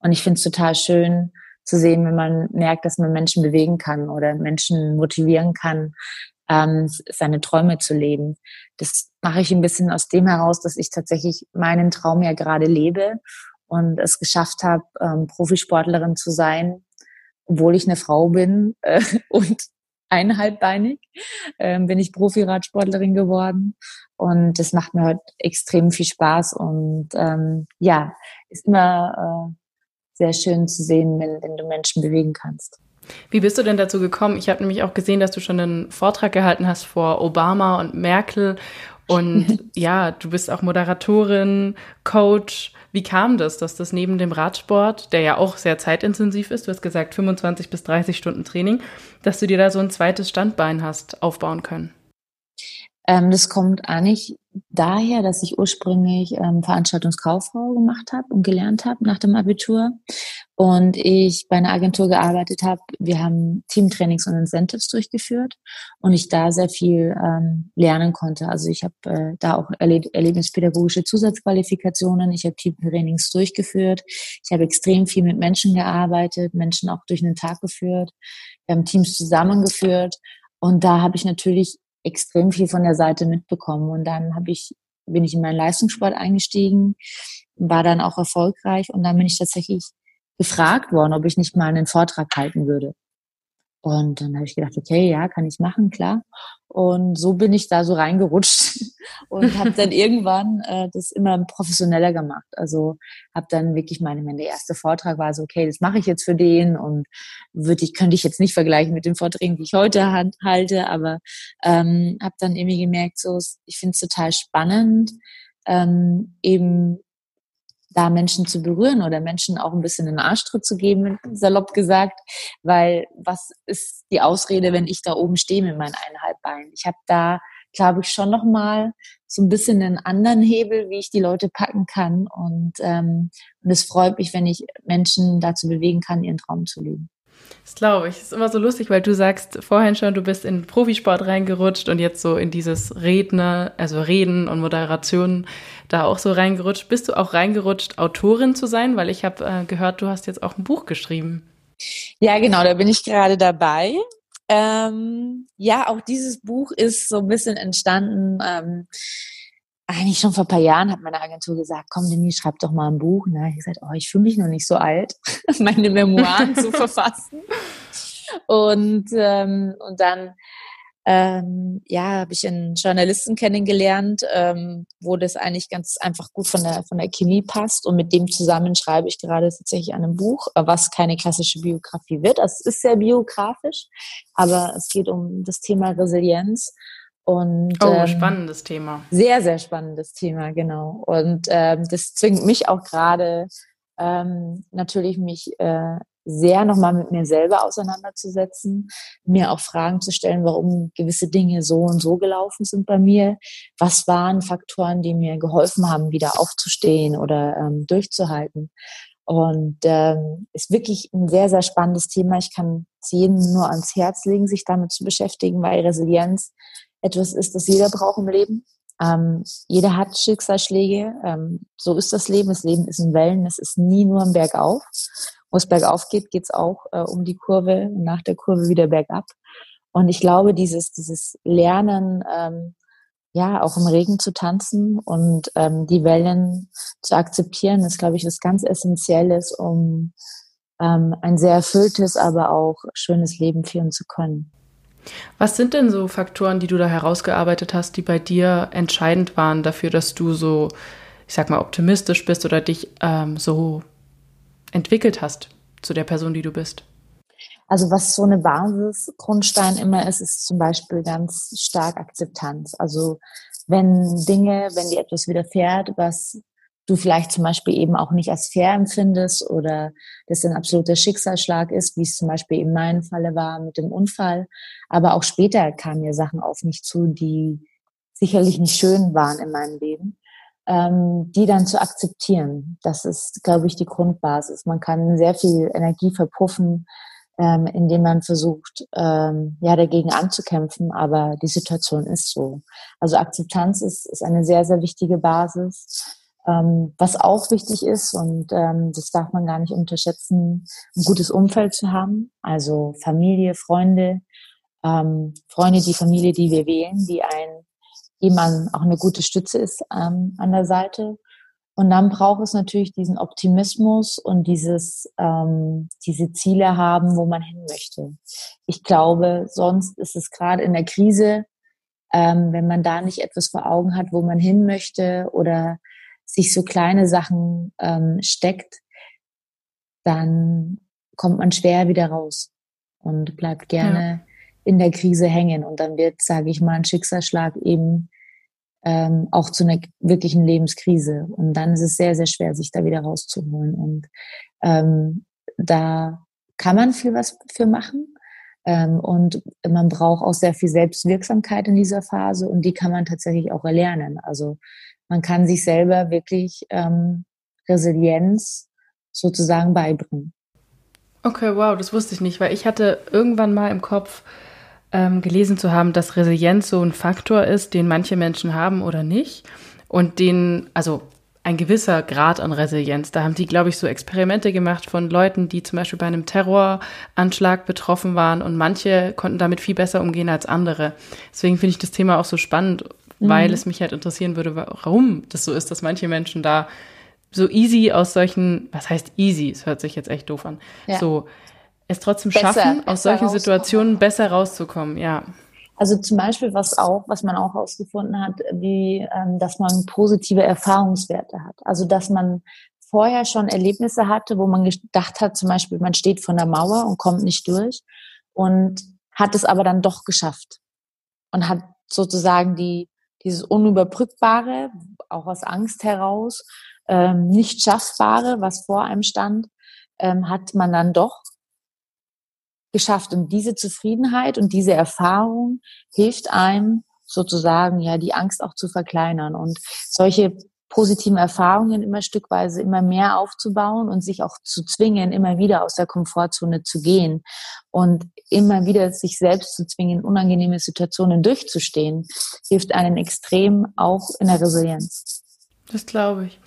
und ich finde es total schön zu sehen, wenn man merkt, dass man Menschen bewegen kann oder Menschen motivieren kann, ähm, seine Träume zu leben. Das mache ich ein bisschen aus dem heraus, dass ich tatsächlich meinen Traum ja gerade lebe und es geschafft habe, ähm, Profisportlerin zu sein, obwohl ich eine Frau bin äh, und einhalbbeinig ähm, bin ich Profi-Radsportlerin geworden und das macht mir heute extrem viel Spaß und ähm, ja, ist immer äh, sehr schön zu sehen, wenn, wenn du Menschen bewegen kannst. Wie bist du denn dazu gekommen? Ich habe nämlich auch gesehen, dass du schon einen Vortrag gehalten hast vor Obama und Merkel. Und ja, du bist auch Moderatorin, Coach. Wie kam das, dass das neben dem Radsport, der ja auch sehr zeitintensiv ist, du hast gesagt 25 bis 30 Stunden Training, dass du dir da so ein zweites Standbein hast aufbauen können? Ähm, das kommt eigentlich daher, dass ich ursprünglich ähm, Veranstaltungskauffrau gemacht habe und gelernt habe nach dem Abitur. Und ich bei einer Agentur gearbeitet habe. Wir haben Teamtrainings und Incentives durchgeführt und ich da sehr viel ähm, lernen konnte. Also ich habe äh, da auch erleb erlebnispädagogische Zusatzqualifikationen, ich habe Teamtrainings durchgeführt, ich habe extrem viel mit Menschen gearbeitet, Menschen auch durch einen Tag geführt, wir haben Teams zusammengeführt. Und da habe ich natürlich extrem viel von der Seite mitbekommen. Und dann habe ich, bin ich in meinen Leistungssport eingestiegen, war dann auch erfolgreich und dann bin ich tatsächlich gefragt worden, ob ich nicht mal einen Vortrag halten würde. Und dann habe ich gedacht, okay, ja, kann ich machen, klar. Und so bin ich da so reingerutscht und habe dann irgendwann äh, das immer professioneller gemacht. Also habe dann wirklich meine, mein erste Vortrag war so, okay, das mache ich jetzt für den und würde ich könnte ich jetzt nicht vergleichen mit den Vorträgen, die ich heute halte, aber ähm, habe dann irgendwie gemerkt, so ich finde es total spannend, ähm, eben da Menschen zu berühren oder Menschen auch ein bisschen einen Arschtritt zu geben, salopp gesagt, weil was ist die Ausrede, wenn ich da oben stehe mit meinen eineinhalb Beinen? Ich habe da glaube ich, schon nochmal so ein bisschen einen anderen Hebel, wie ich die Leute packen kann. Und, ähm, und es freut mich, wenn ich Menschen dazu bewegen kann, ihren Traum zu leben. Das glaube ich. Das ist immer so lustig, weil du sagst vorhin schon, du bist in Profisport reingerutscht und jetzt so in dieses Redner, also Reden und Moderation da auch so reingerutscht. Bist du auch reingerutscht, Autorin zu sein? Weil ich habe äh, gehört, du hast jetzt auch ein Buch geschrieben. Ja, genau, da bin ich gerade dabei. Ähm, ja, auch dieses Buch ist so ein bisschen entstanden. Ähm, eigentlich schon vor ein paar Jahren hat meine Agentur gesagt, komm Denise, schreib doch mal ein Buch. Da habe ich gesagt, oh, ich fühle mich noch nicht so alt, meine Memoiren zu verfassen. Und, ähm, und dann ähm, ja, habe ich einen Journalisten kennengelernt, ähm, wo das eigentlich ganz einfach gut von der, von der Chemie passt. Und mit dem zusammen schreibe ich gerade tatsächlich an einem Buch, was keine klassische Biografie wird. Also es ist sehr biografisch, aber es geht um das Thema Resilienz. Und, oh, ähm, spannendes Thema. Sehr, sehr spannendes Thema, genau. Und ähm, das zwingt mich auch gerade ähm, natürlich mich äh, sehr nochmal mit mir selber auseinanderzusetzen, mir auch Fragen zu stellen, warum gewisse Dinge so und so gelaufen sind bei mir. Was waren Faktoren, die mir geholfen haben, wieder aufzustehen oder ähm, durchzuhalten? Und ähm, ist wirklich ein sehr, sehr spannendes Thema. Ich kann es jedem nur ans Herz legen, sich damit zu beschäftigen, weil Resilienz etwas ist, das jeder braucht im Leben. Ähm, jeder hat Schicksalsschläge. Ähm, so ist das Leben. Das Leben ist in Wellen. Es ist nie nur ein Bergauf wo es bergauf geht, geht es auch äh, um die Kurve und nach der Kurve wieder bergab. Und ich glaube, dieses, dieses Lernen, ähm, ja, auch im Regen zu tanzen und ähm, die Wellen zu akzeptieren, ist, glaube ich, was ganz Essentielles, um ähm, ein sehr erfülltes, aber auch schönes Leben führen zu können. Was sind denn so Faktoren, die du da herausgearbeitet hast, die bei dir entscheidend waren dafür, dass du so, ich sag mal, optimistisch bist oder dich ähm, so entwickelt hast zu der Person, die du bist? Also was so eine Basisgrundstein immer ist, ist zum Beispiel ganz stark Akzeptanz. Also wenn Dinge, wenn dir etwas widerfährt, was du vielleicht zum Beispiel eben auch nicht als fair empfindest oder das ein absoluter Schicksalsschlag ist, wie es zum Beispiel in meinem Falle war mit dem Unfall. Aber auch später kamen mir Sachen auf mich zu, die sicherlich nicht schön waren in meinem Leben ähm, die dann zu akzeptieren. Das ist, glaube ich, die Grundbasis. Man kann sehr viel Energie verpuffen, ähm, indem man versucht, ähm, ja, dagegen anzukämpfen, aber die Situation ist so. Also Akzeptanz ist, ist eine sehr, sehr wichtige Basis. Ähm, was auch wichtig ist, und ähm, das darf man gar nicht unterschätzen, ein gutes Umfeld zu haben, also Familie, Freunde, ähm, Freunde, die Familie, die wir wählen, die einen jemand auch eine gute Stütze ist ähm, an der Seite. Und dann braucht es natürlich diesen Optimismus und dieses, ähm, diese Ziele haben, wo man hin möchte. Ich glaube, sonst ist es gerade in der Krise, ähm, wenn man da nicht etwas vor Augen hat, wo man hin möchte oder sich so kleine Sachen ähm, steckt, dann kommt man schwer wieder raus und bleibt gerne in der Krise hängen und dann wird, sage ich mal, ein Schicksalsschlag eben ähm, auch zu einer wirklichen Lebenskrise. Und dann ist es sehr, sehr schwer, sich da wieder rauszuholen. Und ähm, da kann man viel was für machen. Ähm, und man braucht auch sehr viel Selbstwirksamkeit in dieser Phase und die kann man tatsächlich auch erlernen. Also man kann sich selber wirklich ähm, Resilienz sozusagen beibringen. Okay, wow, das wusste ich nicht, weil ich hatte irgendwann mal im Kopf, ähm, gelesen zu haben, dass Resilienz so ein Faktor ist, den manche Menschen haben oder nicht. Und den, also ein gewisser Grad an Resilienz. Da haben die, glaube ich, so Experimente gemacht von Leuten, die zum Beispiel bei einem Terroranschlag betroffen waren und manche konnten damit viel besser umgehen als andere. Deswegen finde ich das Thema auch so spannend, mhm. weil es mich halt interessieren würde, warum das so ist, dass manche Menschen da so easy aus solchen, was heißt easy? Es hört sich jetzt echt doof an. Ja. So es trotzdem besser, schaffen, aus solchen Situationen besser rauszukommen, ja. Also zum Beispiel, was auch, was man auch herausgefunden hat, wie, ähm, dass man positive Erfahrungswerte hat. Also dass man vorher schon Erlebnisse hatte, wo man gedacht hat, zum Beispiel, man steht vor der Mauer und kommt nicht durch und hat es aber dann doch geschafft und hat sozusagen die dieses unüberbrückbare, auch aus Angst heraus, ähm, nicht schaffbare, was vor einem stand, ähm, hat man dann doch geschafft. Und diese Zufriedenheit und diese Erfahrung hilft einem, sozusagen ja die Angst auch zu verkleinern und solche positiven Erfahrungen immer stückweise immer mehr aufzubauen und sich auch zu zwingen, immer wieder aus der Komfortzone zu gehen und immer wieder sich selbst zu zwingen, unangenehme Situationen durchzustehen, hilft einen extrem auch in der Resilienz. Das glaube ich.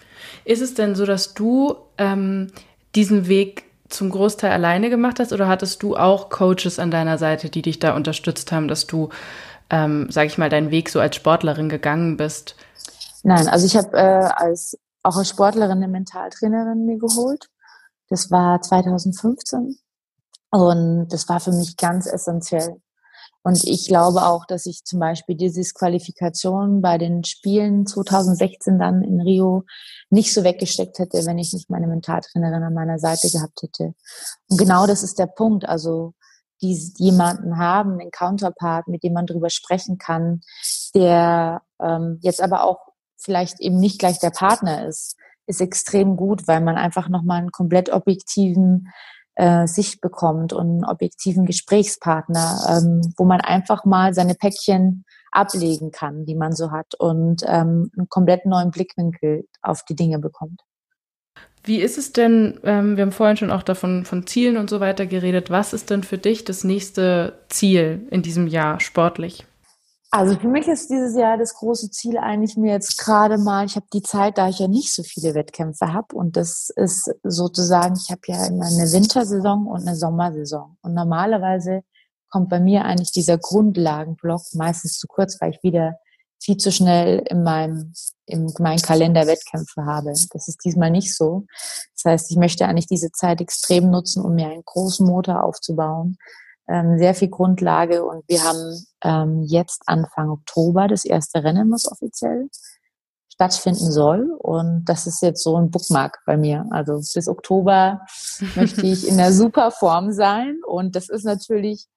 Ist es denn so, dass du ähm, diesen Weg zum Großteil alleine gemacht hast oder hattest du auch Coaches an deiner Seite, die dich da unterstützt haben, dass du, ähm, sag ich mal, deinen Weg so als Sportlerin gegangen bist? Nein, also ich habe äh, als auch als Sportlerin eine Mentaltrainerin mir geholt. Das war 2015 und das war für mich ganz essentiell. Und ich glaube auch, dass ich zum Beispiel die Disqualifikation bei den Spielen 2016 dann in Rio nicht so weggesteckt hätte, wenn ich nicht meine Mentaltrainerin an meiner Seite gehabt hätte. Und genau das ist der Punkt. Also die jemanden haben, einen Counterpart, mit dem man drüber sprechen kann, der ähm, jetzt aber auch vielleicht eben nicht gleich der Partner ist, ist extrem gut, weil man einfach nochmal einen komplett objektiven äh, Sicht bekommt und einen objektiven Gesprächspartner, ähm, wo man einfach mal seine Päckchen ablegen kann, die man so hat und ähm, einen komplett neuen Blickwinkel auf die Dinge bekommt. Wie ist es denn, ähm, wir haben vorhin schon auch davon von Zielen und so weiter geredet, was ist denn für dich das nächste Ziel in diesem Jahr sportlich? Also für mich ist dieses Jahr das große Ziel eigentlich mir jetzt gerade mal, ich habe die Zeit, da ich ja nicht so viele Wettkämpfe habe und das ist sozusagen, ich habe ja immer eine Wintersaison und eine Sommersaison und normalerweise kommt bei mir eigentlich dieser Grundlagenblock meistens zu kurz, weil ich wieder viel zu schnell in meinem, in meinem Kalender Wettkämpfe habe. Das ist diesmal nicht so. Das heißt, ich möchte eigentlich diese Zeit extrem nutzen, um mir einen großen Motor aufzubauen, ähm, sehr viel Grundlage und wir haben ähm, jetzt Anfang Oktober das erste Rennen, was offiziell stattfinden soll. Und das ist jetzt so ein Bookmark bei mir. Also bis Oktober möchte ich in der super Form sein. Und das ist natürlich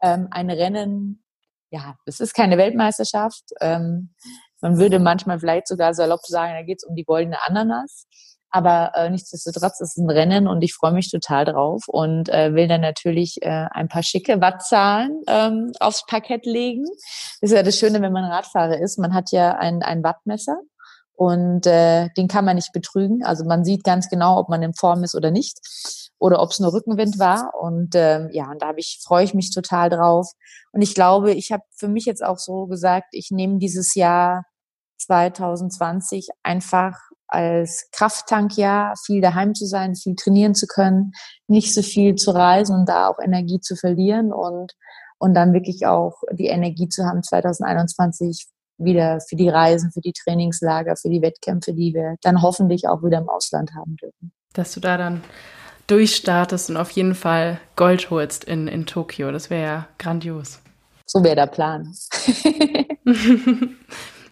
ähm, ein Rennen, ja, das ist keine Weltmeisterschaft. Ähm, man würde manchmal vielleicht sogar salopp sagen, da geht es um die goldene Ananas. Aber äh, nichtsdestotrotz ist es ein Rennen und ich freue mich total drauf und äh, will dann natürlich äh, ein paar schicke Wattzahlen ähm, aufs Parkett legen. Das ist ja das Schöne, wenn man Radfahrer ist. Man hat ja ein, ein Wattmesser und äh, den kann man nicht betrügen. Also man sieht ganz genau, ob man in Form ist oder nicht oder ob es nur Rückenwind war. Und ähm, ja, und da habe ich freue ich mich total drauf. Und ich glaube, ich habe für mich jetzt auch so gesagt, ich nehme dieses Jahr 2020 einfach als Krafttankjahr, viel daheim zu sein, viel trainieren zu können, nicht so viel zu reisen und da auch Energie zu verlieren und, und dann wirklich auch die Energie zu haben, 2021 wieder für die Reisen, für die Trainingslager, für die Wettkämpfe, die wir dann hoffentlich auch wieder im Ausland haben dürfen. Dass du da dann durchstartest und auf jeden Fall Gold holst in, in Tokio. Das wäre ja grandios. So wäre der Plan.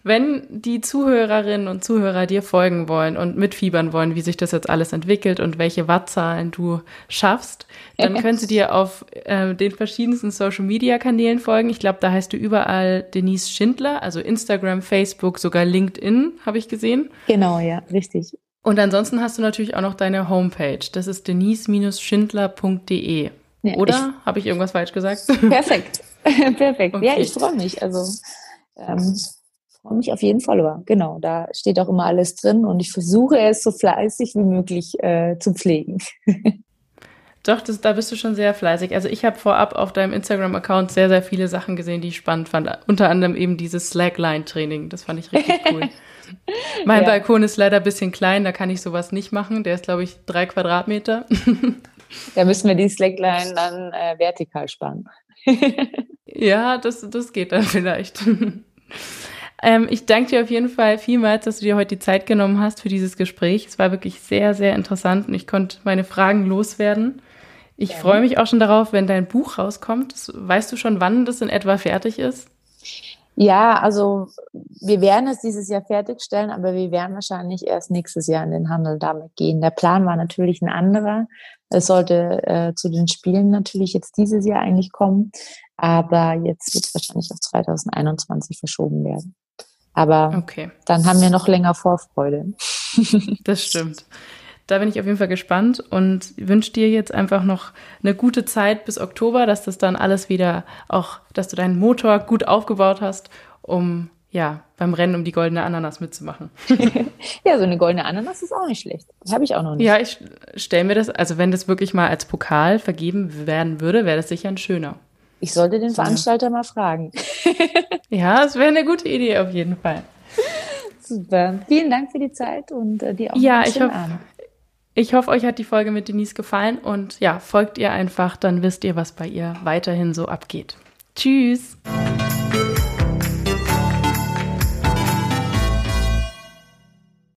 Wenn die Zuhörerinnen und Zuhörer dir folgen wollen und mitfiebern wollen, wie sich das jetzt alles entwickelt und welche Wattzahlen du schaffst, dann können sie dir auf äh, den verschiedensten Social-Media-Kanälen folgen. Ich glaube, da heißt du überall Denise Schindler, also Instagram, Facebook, sogar LinkedIn, habe ich gesehen. Genau, ja, richtig. Und ansonsten hast du natürlich auch noch deine Homepage. Das ist denise-schindler.de. Ja, Oder habe ich irgendwas falsch gesagt? Perfekt. Perfekt. Okay. Ja, ich freue mich. Also ähm, freue mich auf jeden Follower. Genau, da steht auch immer alles drin und ich versuche es so fleißig wie möglich äh, zu pflegen. Doch, das, da bist du schon sehr fleißig. Also ich habe vorab auf deinem Instagram-Account sehr, sehr viele Sachen gesehen, die ich spannend fand. Unter anderem eben dieses Slackline-Training. Das fand ich richtig cool. mein ja. Balkon ist leider ein bisschen klein, da kann ich sowas nicht machen. Der ist, glaube ich, drei Quadratmeter. da müssen wir die Slackline dann äh, vertikal spannen. ja, das, das geht dann vielleicht. Ähm, ich danke dir auf jeden Fall vielmals, dass du dir heute die Zeit genommen hast für dieses Gespräch. Es war wirklich sehr, sehr interessant und ich konnte meine Fragen loswerden. Ich ja. freue mich auch schon darauf, wenn dein Buch rauskommt. Weißt du schon, wann das in etwa fertig ist? Ja, also wir werden es dieses Jahr fertigstellen, aber wir werden wahrscheinlich erst nächstes Jahr in den Handel damit gehen. Der Plan war natürlich ein anderer. Es sollte äh, zu den Spielen natürlich jetzt dieses Jahr eigentlich kommen, aber jetzt wird es wahrscheinlich auf 2021 verschoben werden. Aber okay. dann haben wir noch länger Vorfreude. das stimmt. Da bin ich auf jeden Fall gespannt und wünsche dir jetzt einfach noch eine gute Zeit bis Oktober, dass das dann alles wieder auch, dass du deinen Motor gut aufgebaut hast um ja beim Rennen um die goldene Ananas mitzumachen. ja, so eine goldene Ananas ist auch nicht schlecht. Das habe ich auch noch nicht. Ja, ich stelle mir das, also wenn das wirklich mal als Pokal vergeben werden würde, wäre das sicher ein schöner. Ich sollte den Veranstalter mal fragen. ja, das wäre eine gute Idee auf jeden Fall. Super. Vielen Dank für die Zeit und äh, dir auch ja, ich hoffe, ich hoffe, euch hat die Folge mit Denise gefallen und ja, folgt ihr einfach, dann wisst ihr, was bei ihr weiterhin so abgeht. Tschüss.